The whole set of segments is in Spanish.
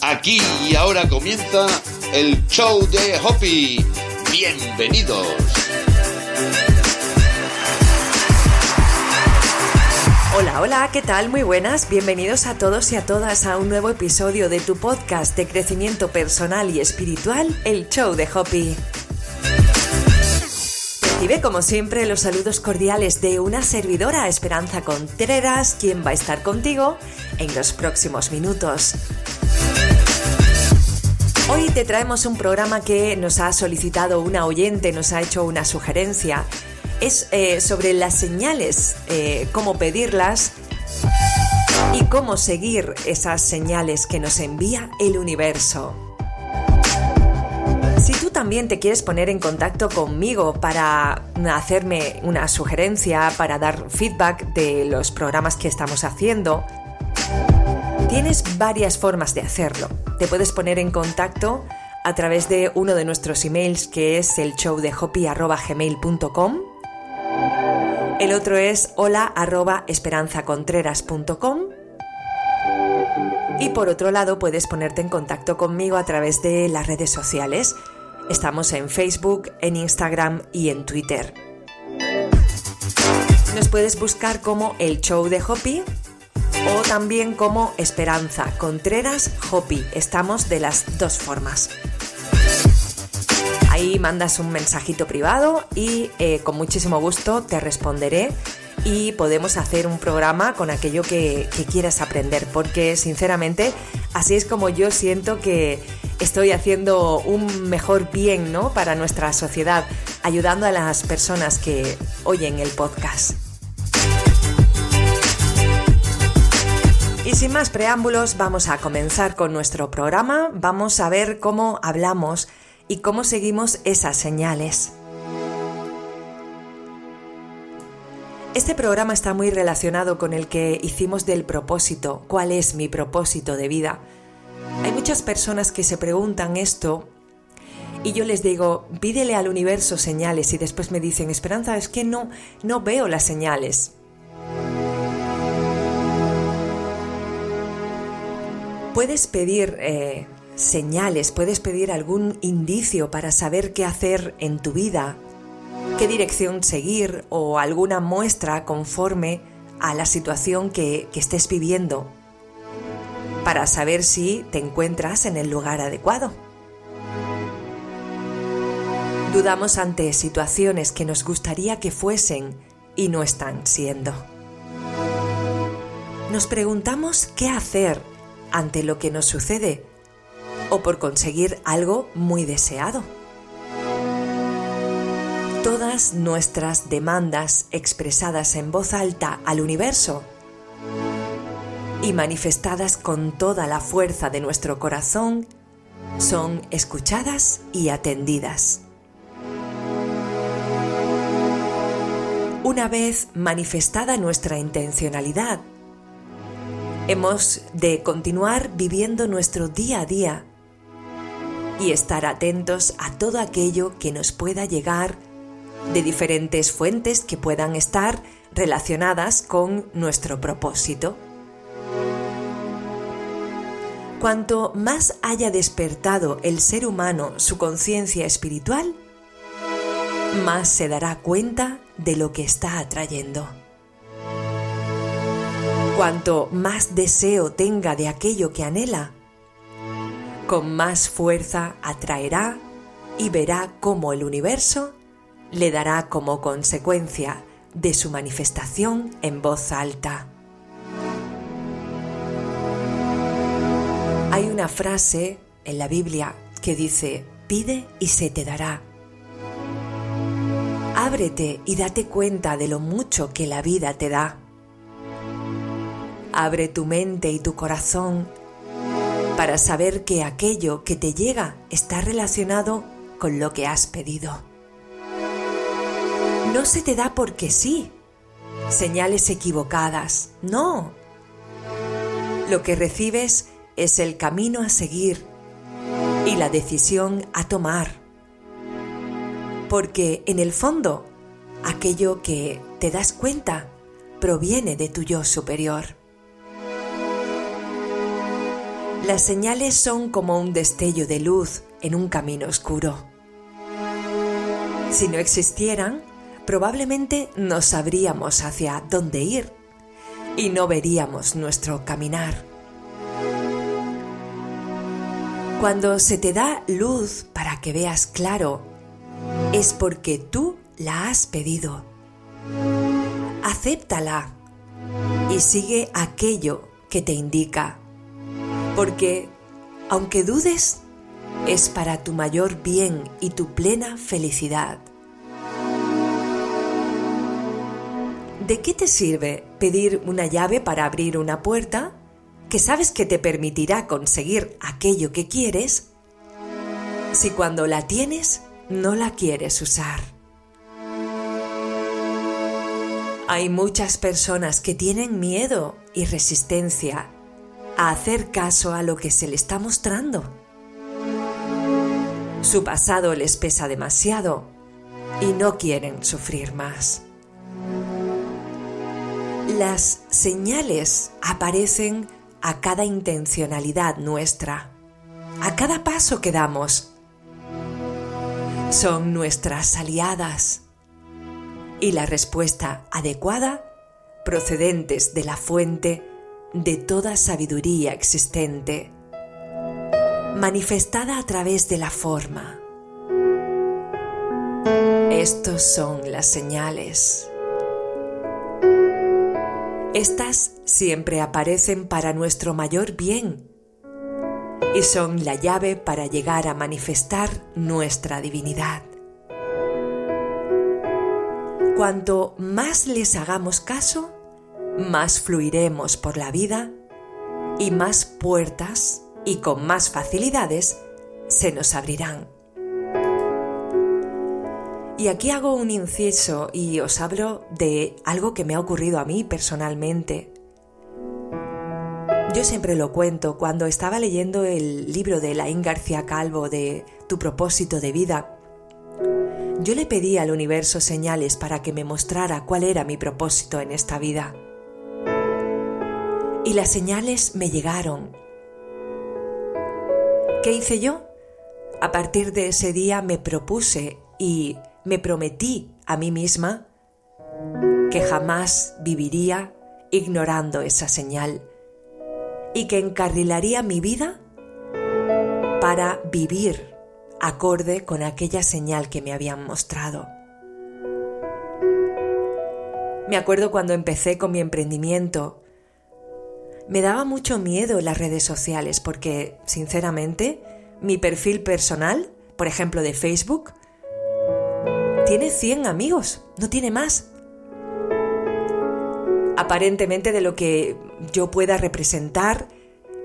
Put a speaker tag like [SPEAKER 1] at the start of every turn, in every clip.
[SPEAKER 1] Aquí y ahora comienza el show de Hoppy. Bienvenidos.
[SPEAKER 2] Hola, hola, ¿qué tal? Muy buenas. Bienvenidos a todos y a todas a un nuevo episodio de tu podcast de crecimiento personal y espiritual, el show de Hoppy. Recibe como siempre los saludos cordiales de una servidora, Esperanza Contreras, quien va a estar contigo en los próximos minutos. Hoy te traemos un programa que nos ha solicitado una oyente, nos ha hecho una sugerencia. Es eh, sobre las señales, eh, cómo pedirlas y cómo seguir esas señales que nos envía el universo. Si tú también te quieres poner en contacto conmigo para hacerme una sugerencia, para dar feedback de los programas que estamos haciendo, Tienes varias formas de hacerlo. Te puedes poner en contacto a través de uno de nuestros emails que es el showdehopi.gmail.com El otro es hola.esperanzacontreras.com Y por otro lado puedes ponerte en contacto conmigo a través de las redes sociales. Estamos en Facebook, en Instagram y en Twitter. Nos puedes buscar como el show de Hopi o también como Esperanza Contreras Hopi. Estamos de las dos formas. Ahí mandas un mensajito privado y eh, con muchísimo gusto te responderé y podemos hacer un programa con aquello que, quieras aprender, porque sinceramente así es como yo siento que estoy haciendo un mejor bien ¿no? para nuestra sociedad, ayudando a las personas que oyen el podcast. Y sin más preámbulos, vamos a comenzar con nuestro programa. Vamos a ver cómo hablamos y cómo seguimos esas señales. Este programa está muy relacionado con el que hicimos del propósito, cuál es mi propósito de vida. Hay muchas personas que se preguntan esto y yo les digo, pídele al universo señales y después me dicen, Esperanza, es que no, no veo las señales. Puedes pedir eh, señales, puedes pedir algún indicio para saber qué hacer en tu vida, qué dirección seguir o alguna muestra conforme a la situación que, que estés viviendo, para saber si te encuentras en el lugar adecuado. Dudamos ante situaciones que nos gustaría que fuesen y no están siendo. Nos preguntamos qué hacer ante lo que nos sucede o por conseguir algo muy deseado. Todas nuestras demandas expresadas en voz alta al universo y manifestadas con toda la fuerza de nuestro corazón son escuchadas y atendidas. Una vez manifestada nuestra intencionalidad Hemos de continuar viviendo nuestro día a día y estar atentos a todo aquello que nos pueda llegar de diferentes fuentes que puedan estar relacionadas con nuestro propósito. Cuanto más haya despertado el ser humano su conciencia espiritual, más se dará cuenta de lo que está atrayendo. Cuanto más deseo tenga de aquello que anhela, con más fuerza atraerá y verá cómo el universo le dará como consecuencia de su manifestación en voz alta. Hay una frase en la Biblia que dice, pide y se te dará. Ábrete y date cuenta de lo mucho que la vida te da. Abre tu mente y tu corazón para saber que aquello que te llega está relacionado con lo que has pedido. No se te da porque sí, señales equivocadas, no. Lo que recibes es el camino a seguir y la decisión a tomar. Porque en el fondo, aquello que te das cuenta proviene de tu yo superior. Las señales son como un destello de luz en un camino oscuro. Si no existieran, probablemente no sabríamos hacia dónde ir y no veríamos nuestro caminar. Cuando se te da luz para que veas claro, es porque tú la has pedido. Acéptala y sigue aquello que te indica, porque aunque dudes, es para tu mayor bien y tu plena felicidad. ¿De qué te sirve pedir una llave para abrir una puerta que sabes que te permitirá conseguir aquello que quieres si cuando la tienes no la quieres usar? Hay muchas personas que tienen miedo y resistencia a hacer caso a lo que se le está mostrando. Su pasado les pesa demasiado y no quieren sufrir más. Las señales aparecen a cada intencionalidad nuestra, a cada paso que damos. Son nuestras aliadas y la respuesta adecuada procedentes de la fuente de toda sabiduría existente manifestada a través de la forma. Estos son las señales. Estas siempre aparecen para nuestro mayor bien y son la llave para llegar a manifestar nuestra divinidad. Cuanto más les hagamos caso, más fluiremos por la vida y más puertas y con más facilidades se nos abrirán. Y aquí hago un inciso y os hablo de algo que me ha ocurrido a mí personalmente. Yo siempre lo cuento, cuando estaba leyendo el libro de Laín García Calvo de Tu propósito de vida, yo le pedí al universo señales para que me mostrara cuál era mi propósito en esta vida. Y las señales me llegaron ¿Qué hice yo? A partir de ese día me propuse y me prometí a mí misma que jamás viviría ignorando esa señal y que encarrilaría mi vida para vivir acorde con aquella señal que me habían mostrado. Me acuerdo cuando empecé con mi emprendimiento me daba mucho miedo las redes sociales porque, sinceramente, mi perfil personal, por ejemplo de Facebook, tiene 100 amigos, no tiene más. Aparentemente de lo que yo pueda representar,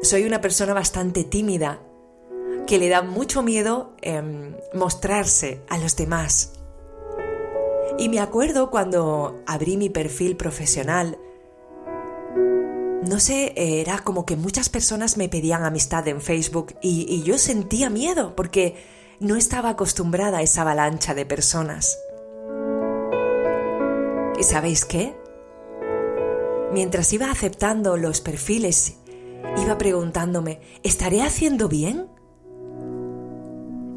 [SPEAKER 2] soy una persona bastante tímida, que le da mucho miedo em, mostrarse a los demás. Y me acuerdo cuando abrí mi perfil profesional, no sé, era como que muchas personas me pedían amistad en Facebook y, yo sentía miedo porque no estaba acostumbrada a esa avalancha de personas. ¿Y sabéis qué? Mientras iba aceptando los perfiles, iba preguntándome, ¿estaré haciendo bien?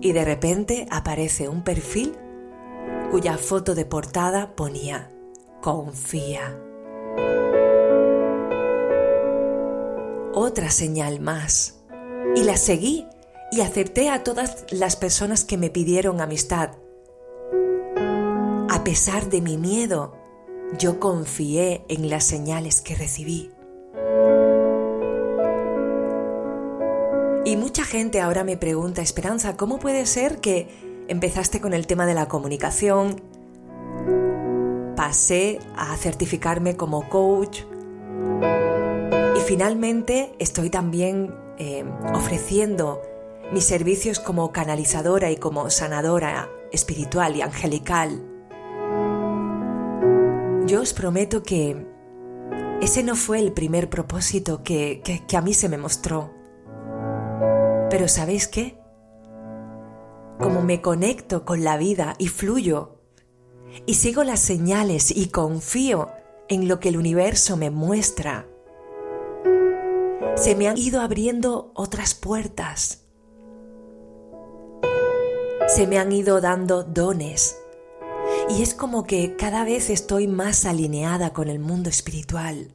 [SPEAKER 2] Y de repente aparece un perfil cuya foto de portada ponía, confía. otra señal más. Y la seguí y acepté a todas las personas que me pidieron amistad. A pesar de mi miedo, yo confié en las señales que recibí. Y mucha gente ahora me pregunta, Esperanza, ¿cómo puede ser que empezaste con el tema de la comunicación? Pasé a certificarme como coach, finalmente estoy también eh, ofreciendo mis servicios como canalizadora y como sanadora espiritual y angelical. Yo os prometo que ese no fue el primer propósito que, que a mí se me mostró. Pero ¿sabéis qué? Como me conecto con la vida y fluyo y sigo las señales y confío en lo que el universo me muestra, se me han ido abriendo otras puertas. Se me han ido dando dones. Y es como que cada vez estoy más alineada con el mundo espiritual.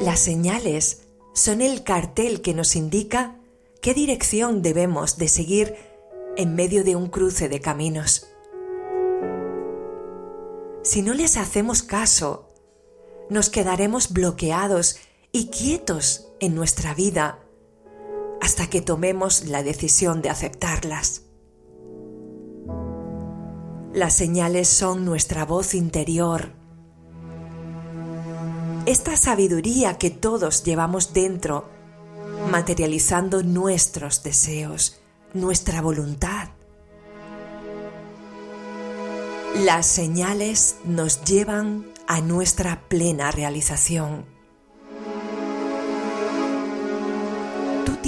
[SPEAKER 2] Las señales son el cartel que nos indica qué dirección debemos de seguir en medio de un cruce de caminos. Si no les hacemos caso, nos quedaremos bloqueados y quietos en nuestra vida hasta que tomemos la decisión de aceptarlas. Las señales son nuestra voz interior. Esta sabiduría que todos llevamos dentro, materializando nuestros deseos, nuestra voluntad. Las señales nos llevan a nuestra plena realización.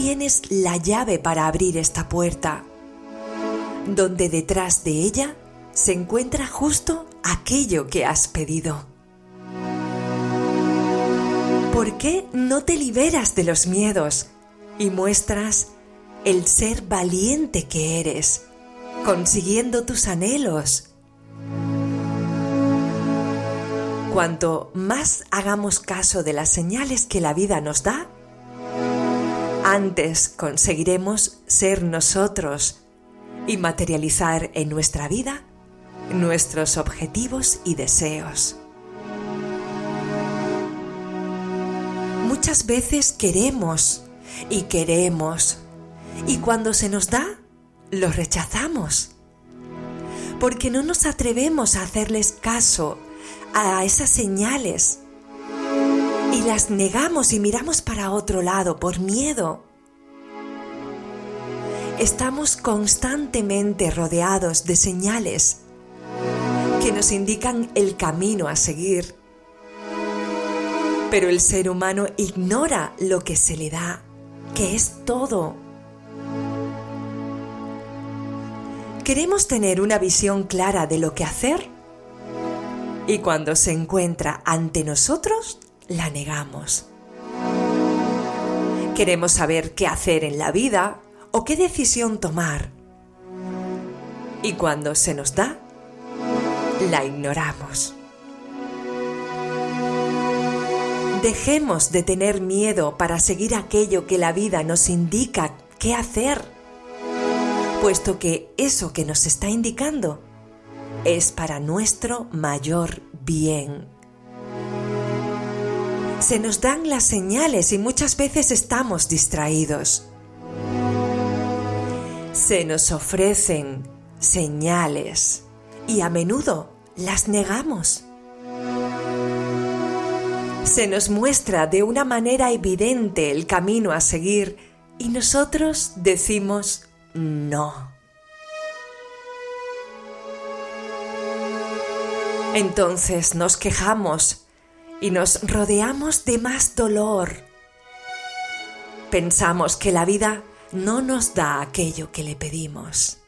[SPEAKER 2] Tienes la llave para abrir esta puerta, donde detrás de ella se encuentra justo aquello que has pedido. ¿Por qué no te liberas de los miedos y muestras el ser valiente que eres, consiguiendo tus anhelos? Cuanto más hagamos caso de las señales que la vida nos da, antes conseguiremos ser nosotros y materializar en nuestra vida nuestros objetivos y deseos. Muchas veces queremos y queremos y cuando se nos da, lo rechazamos porque no nos atrevemos a hacerles caso a esas señales y las negamos y miramos para otro lado por miedo. Estamos constantemente rodeados de señales que nos indican el camino a seguir. Pero el ser humano ignora lo que se le da, que es todo. Queremos tener una visión clara de lo que hacer y cuando se encuentra ante nosotros, la negamos. Queremos saber qué hacer en la vida o qué decisión tomar. Y cuando se nos da, la ignoramos. Dejemos de tener miedo para seguir aquello que la vida nos indica qué hacer, puesto que eso que nos está indicando es para nuestro mayor bien. Se nos dan las señales y muchas veces estamos distraídos. Se nos ofrecen señales y a menudo las negamos. Se nos muestra de una manera evidente el camino a seguir y nosotros decimos no. Entonces nos quejamos y nos rodeamos de más dolor. Pensamos que la vida no nos da aquello que le pedimos.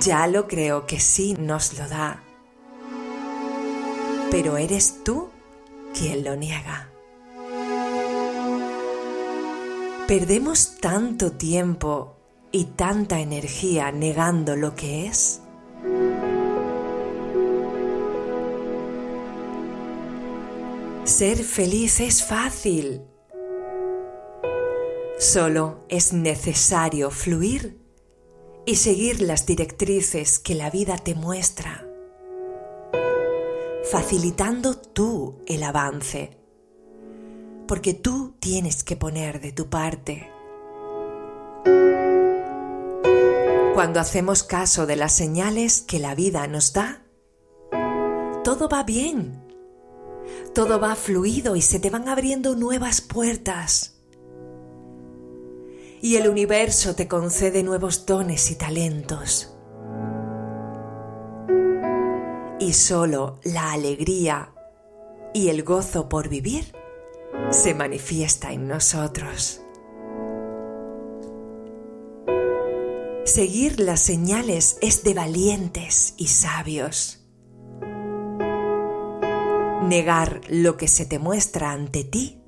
[SPEAKER 2] Ya lo creo que sí nos lo da. Pero eres tú quien lo niega. Perdemos tanto tiempo y tanta energía negando lo que es. Ser feliz es fácil. Solo es necesario fluir y seguir las directrices que la vida te muestra, facilitando tú el avance, porque tú tienes que poner de tu parte. Cuando hacemos caso de las señales que la vida nos da, todo va bien todo va fluido y se te van abriendo nuevas puertas. Y el universo te concede nuevos dones y talentos. Y solo la alegría y el gozo por vivir se manifiesta en nosotros. Seguir las señales es de valientes y sabios. Negar lo que se te muestra ante ti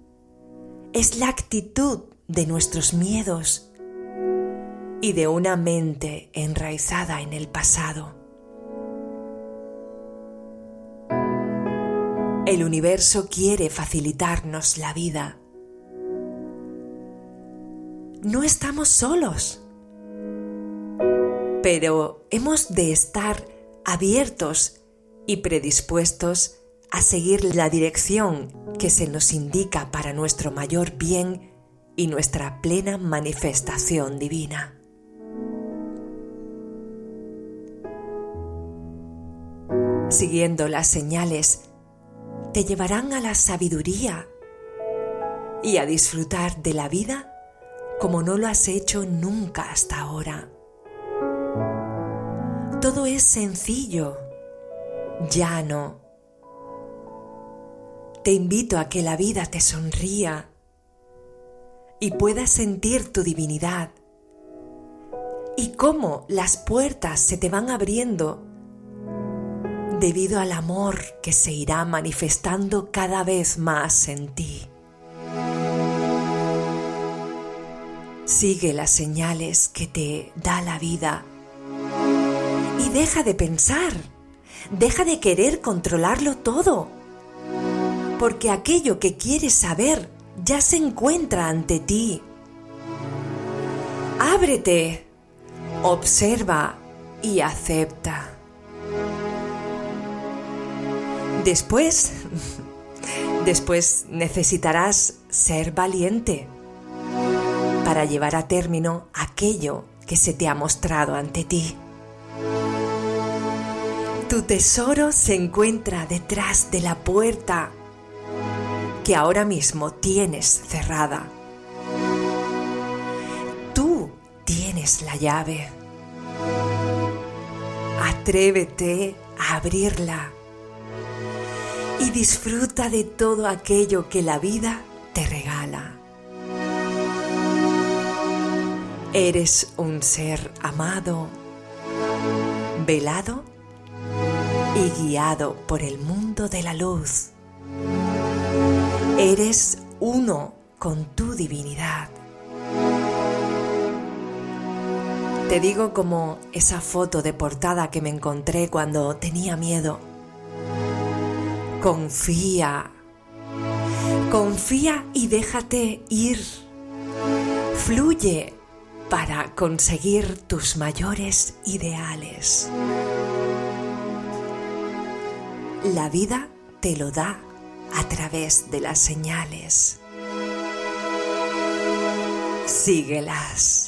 [SPEAKER 2] es la actitud de nuestros miedos y de una mente enraizada en el pasado. El universo quiere facilitarnos la vida. No estamos solos, pero hemos de estar abiertos y predispuestos a seguir la dirección que se nos indica para nuestro mayor bien y nuestra plena manifestación divina. Siguiendo las señales, te llevarán a la sabiduría y a disfrutar de la vida como no lo has hecho nunca hasta ahora. Todo es sencillo, llano, te invito a que la vida te sonría y puedas sentir tu divinidad. Y cómo las puertas se te van abriendo debido al amor que se irá manifestando cada vez más en ti. Sigue las señales que te da la vida y deja de pensar, deja de querer controlarlo todo porque aquello que quieres saber ya se encuentra ante ti. Ábrete, observa y acepta. Después, después necesitarás ser valiente para llevar a término aquello que se te ha mostrado ante ti. Tu tesoro se encuentra detrás de la puerta que ahora mismo tienes cerrada. Tú tienes la llave. Atrévete a abrirla y disfruta de todo aquello que la vida te regala. Eres un ser amado, velado y guiado por el mundo de la luz. Eres uno con tu divinidad. Te digo como esa foto de portada que me encontré cuando tenía miedo. Confía. Confía y déjate ir. Fluye para conseguir tus mayores ideales. La vida te lo da a través de las señales. Síguelas.